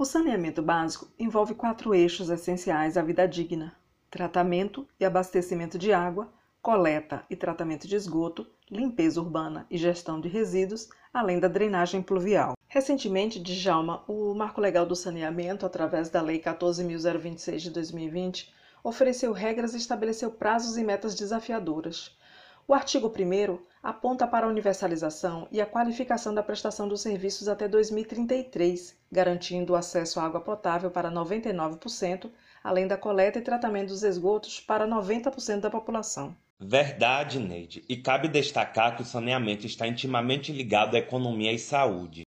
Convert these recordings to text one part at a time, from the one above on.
O saneamento básico envolve quatro eixos essenciais à vida digna: tratamento e abastecimento de água, coleta e tratamento de esgoto, limpeza urbana e gestão de resíduos, além da drenagem pluvial. Recentemente, Djalma, o Marco Legal do Saneamento, através da Lei 14.026 de 2020, ofereceu regras e estabeleceu prazos e metas desafiadoras. O artigo 1 aponta para a universalização e a qualificação da prestação dos serviços até 2033, garantindo o acesso à água potável para 99%, além da coleta e tratamento dos esgotos para 90% da população. Verdade, Neide. E cabe destacar que o saneamento está intimamente ligado à economia e saúde.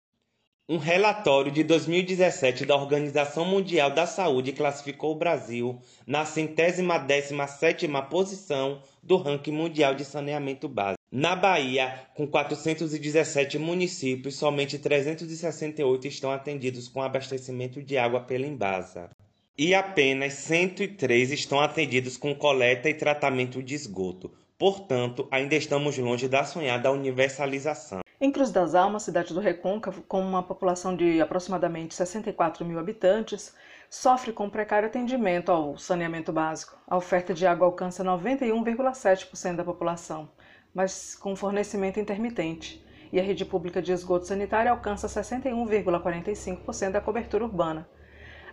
Um relatório de 2017 da Organização Mundial da Saúde classificou o Brasil na centésima décima sétima posição do ranking mundial de saneamento básico. Na Bahia, com 417 municípios, somente 368 estão atendidos com abastecimento de água pela Embasa. E apenas 103 estão atendidos com coleta e tratamento de esgoto. Portanto, ainda estamos longe da sonhada universalização. Em Cruz das Almas, cidade do Recôncavo, com uma população de aproximadamente 64 mil habitantes, sofre com precário atendimento ao saneamento básico. A oferta de água alcança 91,7% da população, mas com fornecimento intermitente. E a rede pública de esgoto sanitário alcança 61,45% da cobertura urbana.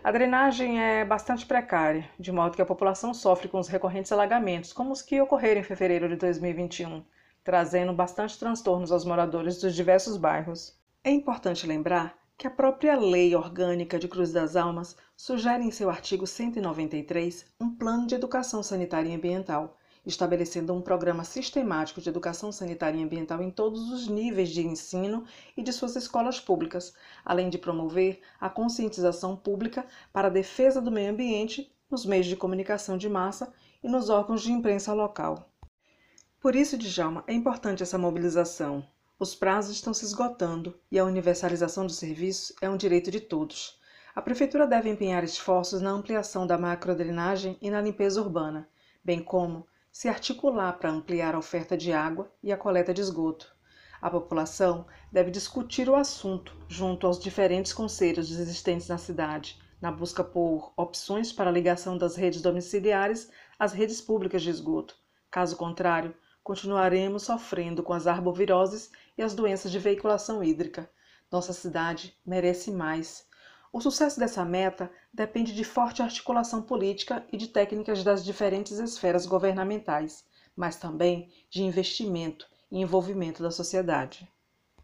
A drenagem é bastante precária, de modo que a população sofre com os recorrentes alagamentos, como os que ocorreram em fevereiro de 2021 trazendo bastante transtornos aos moradores dos diversos bairros. É importante lembrar que a própria Lei Orgânica de Cruz das Almas sugere em seu artigo 193 um plano de educação sanitária e ambiental, estabelecendo um programa sistemático de educação sanitária e ambiental em todos os níveis de ensino e de suas escolas públicas, além de promover a conscientização pública para a defesa do meio ambiente nos meios de comunicação de massa e nos órgãos de imprensa local. Por isso, Djalma, é importante essa mobilização. Os prazos estão se esgotando e a universalização dos serviços é um direito de todos. A Prefeitura deve empenhar esforços na ampliação da macrodrenagem e na limpeza urbana, bem como se articular para ampliar a oferta de água e a coleta de esgoto. A população deve discutir o assunto junto aos diferentes conselhos existentes na cidade, na busca por opções para a ligação das redes domiciliares às redes públicas de esgoto. Caso contrário, continuaremos sofrendo com as arboviroses e as doenças de veiculação hídrica. Nossa cidade merece mais. O sucesso dessa meta depende de forte articulação política e de técnicas das diferentes esferas governamentais, mas também de investimento e envolvimento da sociedade.